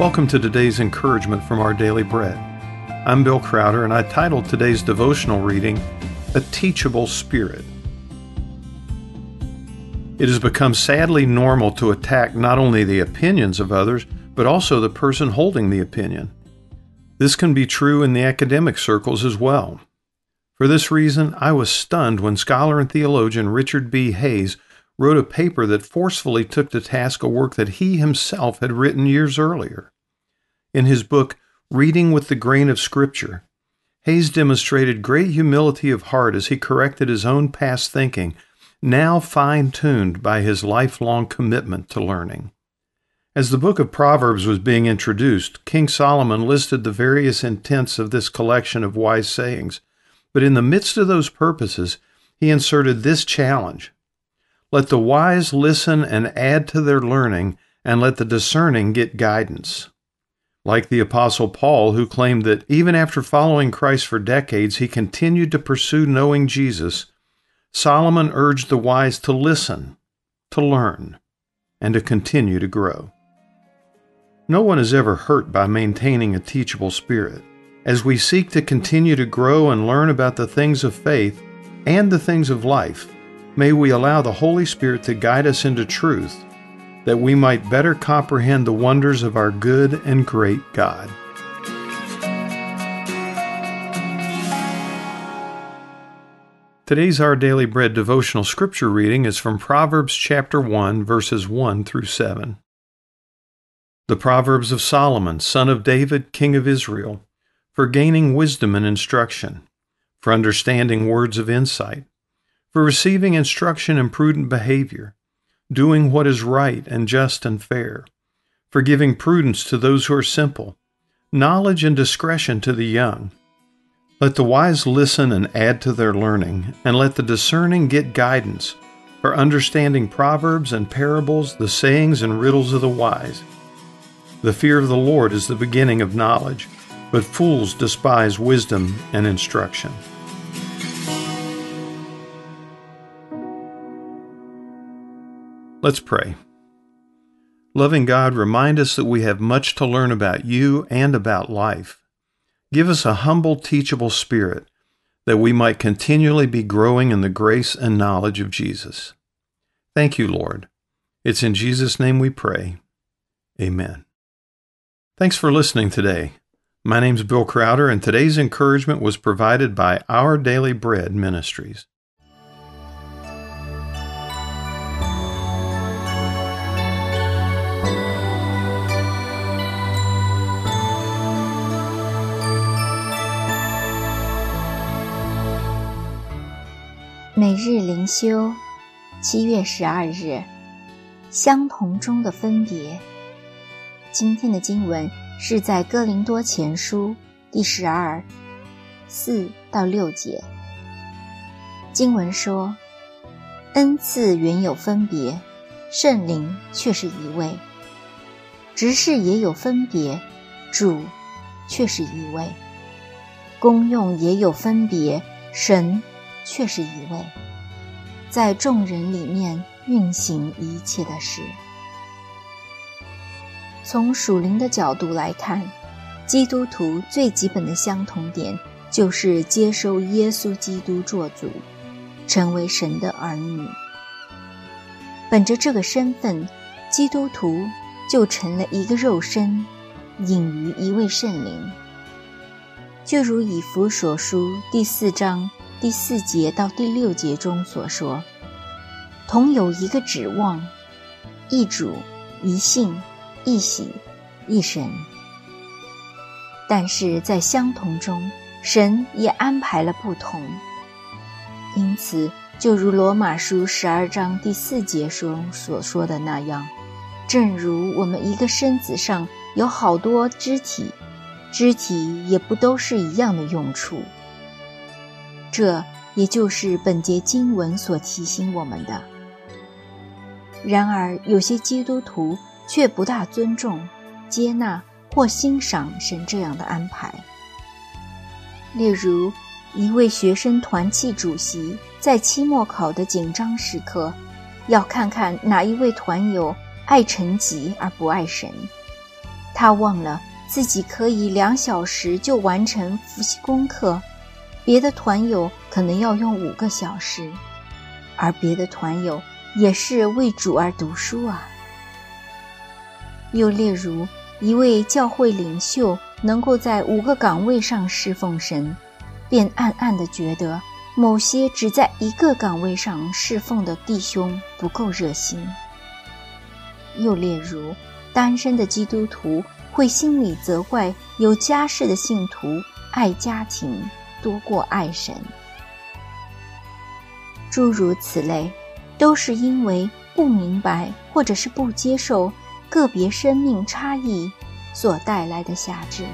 Welcome to today's encouragement from our daily bread. I'm Bill Crowder, and I titled today's devotional reading, A Teachable Spirit. It has become sadly normal to attack not only the opinions of others, but also the person holding the opinion. This can be true in the academic circles as well. For this reason, I was stunned when scholar and theologian Richard B. Hays wrote a paper that forcefully took to task a work that he himself had written years earlier. In his book, Reading with the Grain of Scripture, Hayes demonstrated great humility of heart as he corrected his own past thinking, now fine tuned by his lifelong commitment to learning. As the book of Proverbs was being introduced, King Solomon listed the various intents of this collection of wise sayings, but in the midst of those purposes, he inserted this challenge let the wise listen and add to their learning, and let the discerning get guidance. Like the Apostle Paul, who claimed that even after following Christ for decades, he continued to pursue knowing Jesus, Solomon urged the wise to listen, to learn, and to continue to grow. No one is ever hurt by maintaining a teachable spirit. As we seek to continue to grow and learn about the things of faith and the things of life, May we allow the Holy Spirit to guide us into truth, that we might better comprehend the wonders of our good and great God. Today's Our Daily Bread devotional scripture reading is from Proverbs chapter 1, verses 1 through 7. The Proverbs of Solomon, son of David, king of Israel, for gaining wisdom and instruction, for understanding words of insight for receiving instruction in prudent behavior, doing what is right and just and fair, for giving prudence to those who are simple, knowledge and discretion to the young. Let the wise listen and add to their learning, and let the discerning get guidance, for understanding proverbs and parables, the sayings and riddles of the wise. The fear of the Lord is the beginning of knowledge, but fools despise wisdom and instruction. Let's pray. Loving God, remind us that we have much to learn about you and about life. Give us a humble, teachable spirit that we might continually be growing in the grace and knowledge of Jesus. Thank you, Lord. It's in Jesus' name we pray. Amen. Thanks for listening today. My name's Bill Crowder, and today's encouragement was provided by Our Daily Bread Ministries. 每日灵修，七月十二日，相同中的分别。今天的经文是在哥林多前书第十二四到六节。经文说：“恩赐原有分别，圣灵却是一位；执事也有分别，主却是一位；功用也有分别，神。”却是一位，在众人里面运行一切的事。从属灵的角度来看，基督徒最基本的相同点就是接受耶稣基督做主，成为神的儿女。本着这个身份，基督徒就成了一个肉身，隐于一位圣灵。就如以弗所书第四章。第四节到第六节中所说，同有一个指望，一主，一信，一喜，一神。但是在相同中，神也安排了不同。因此，就如罗马书十二章第四节中所说的那样，正如我们一个身子上有好多肢体，肢体也不都是一样的用处。这也就是本节经文所提醒我们的。然而，有些基督徒却不大尊重、接纳或欣赏神这样的安排。例如，一位学生团契主席在期末考的紧张时刻，要看看哪一位团友爱成绩而不爱神，他忘了自己可以两小时就完成复习功课，别的团友可能要用五个小时，而别的团友也是为主而读书啊。又例如，一位教会领袖能够在五个岗位上侍奉神，便暗暗地觉得某些只在一个岗位上侍奉的弟兄不够热心。又例如，单身的基督徒会心里责怪有家室的信徒爱家庭多过爱神。诸如此类，都是因为不明白或者是不接受。个别生命差异所带来的限制。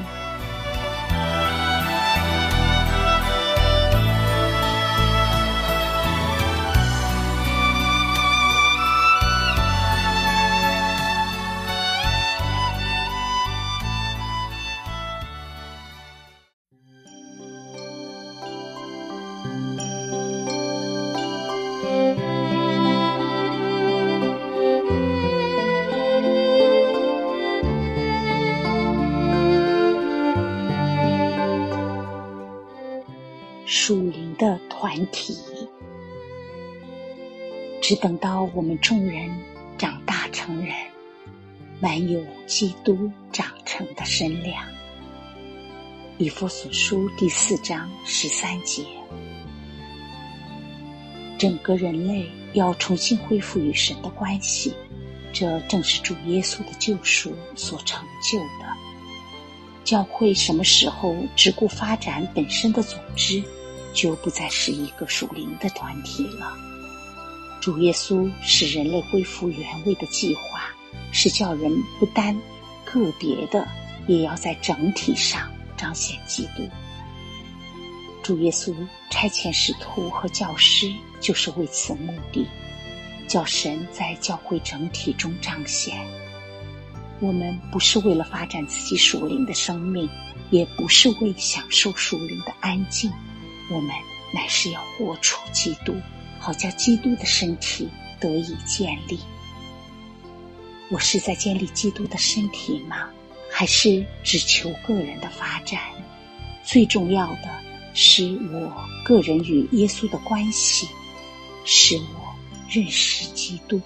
只等到我们众人长大成人，满有基督长成的身量。以弗所书第四章十三节，整个人类要重新恢复与神的关系，这正是主耶稣的救赎所成就的。教会什么时候只顾发展本身的组织？就不再是一个属灵的团体了。主耶稣使人类恢复原位的计划，是叫人不单个别的，也要在整体上彰显基督。主耶稣差遣使徒和教师，就是为此目的，叫神在教会整体中彰显。我们不是为了发展自己属灵的生命，也不是为享受属灵的安静。我们乃是要活出基督，好叫基督的身体得以建立。我是在建立基督的身体吗？还是只求个人的发展？最重要的是我个人与耶稣的关系，使我认识基督。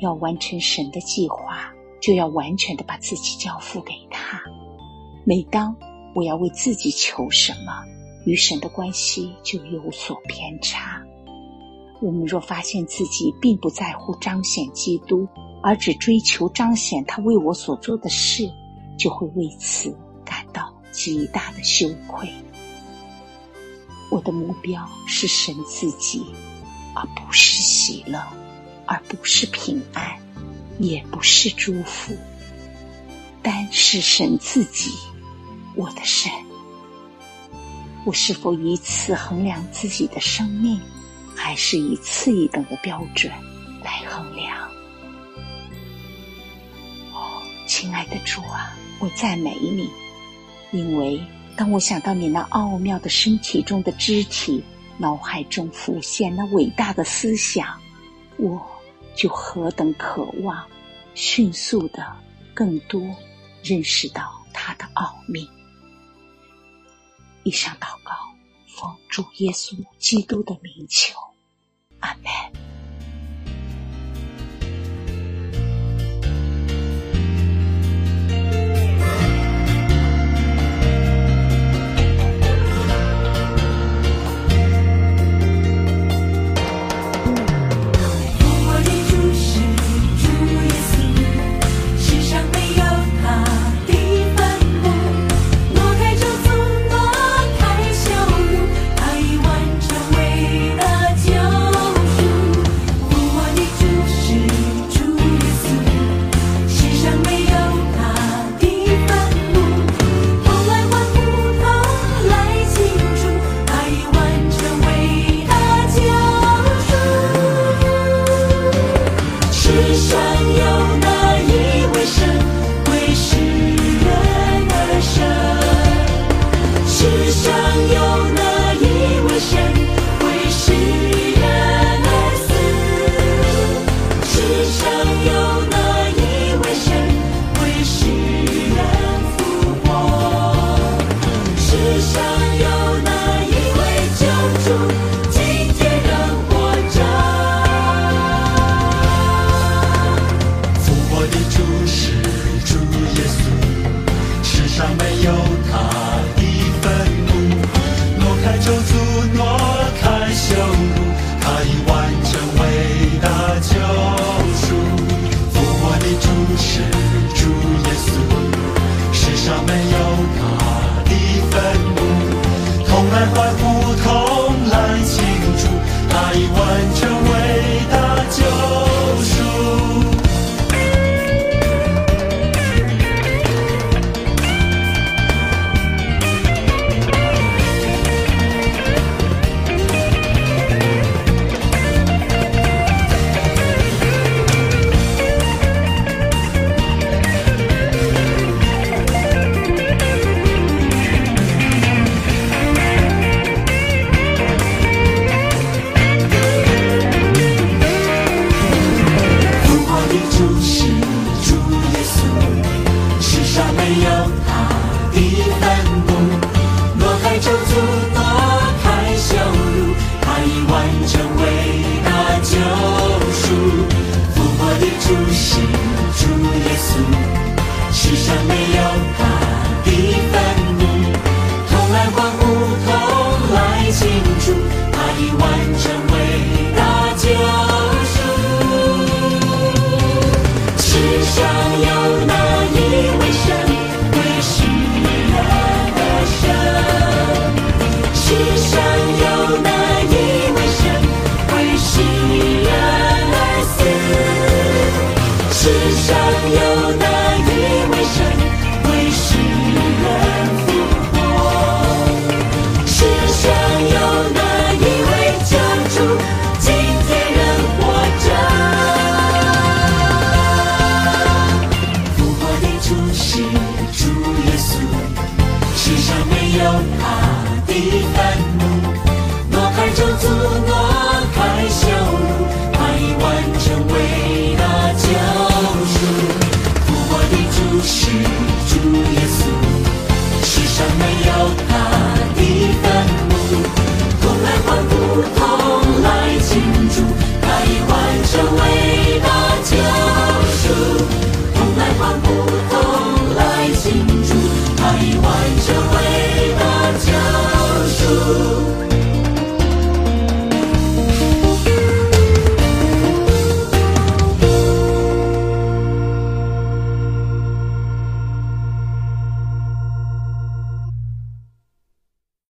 要完成神的计划，就要完全的把自己交付给他。每当我要为自己求什么，与神的关系就有所偏差。我们若发现自己并不在乎彰显基督，而只追求彰显他为我所做的事，就会为此感到极大的羞愧。我的目标是神自己，而不是喜乐，而不是平安，也不是祝福，单是神自己，我的神。我是否以此衡量自己的生命，还是以次一等的标准来衡量？哦，亲爱的主啊，我赞美你，因为当我想到你那奥妙的身体中的肢体，脑海中浮现那伟大的思想，我就何等渴望迅速的更多认识到它的奥秘。以上祷告，奉主耶稣基督的名求，阿门。是主耶稣，世上没有他的愤怒，挪开咒诅，挪开羞辱，他已完成伟大救赎。复活的主是主耶稣，世上没有。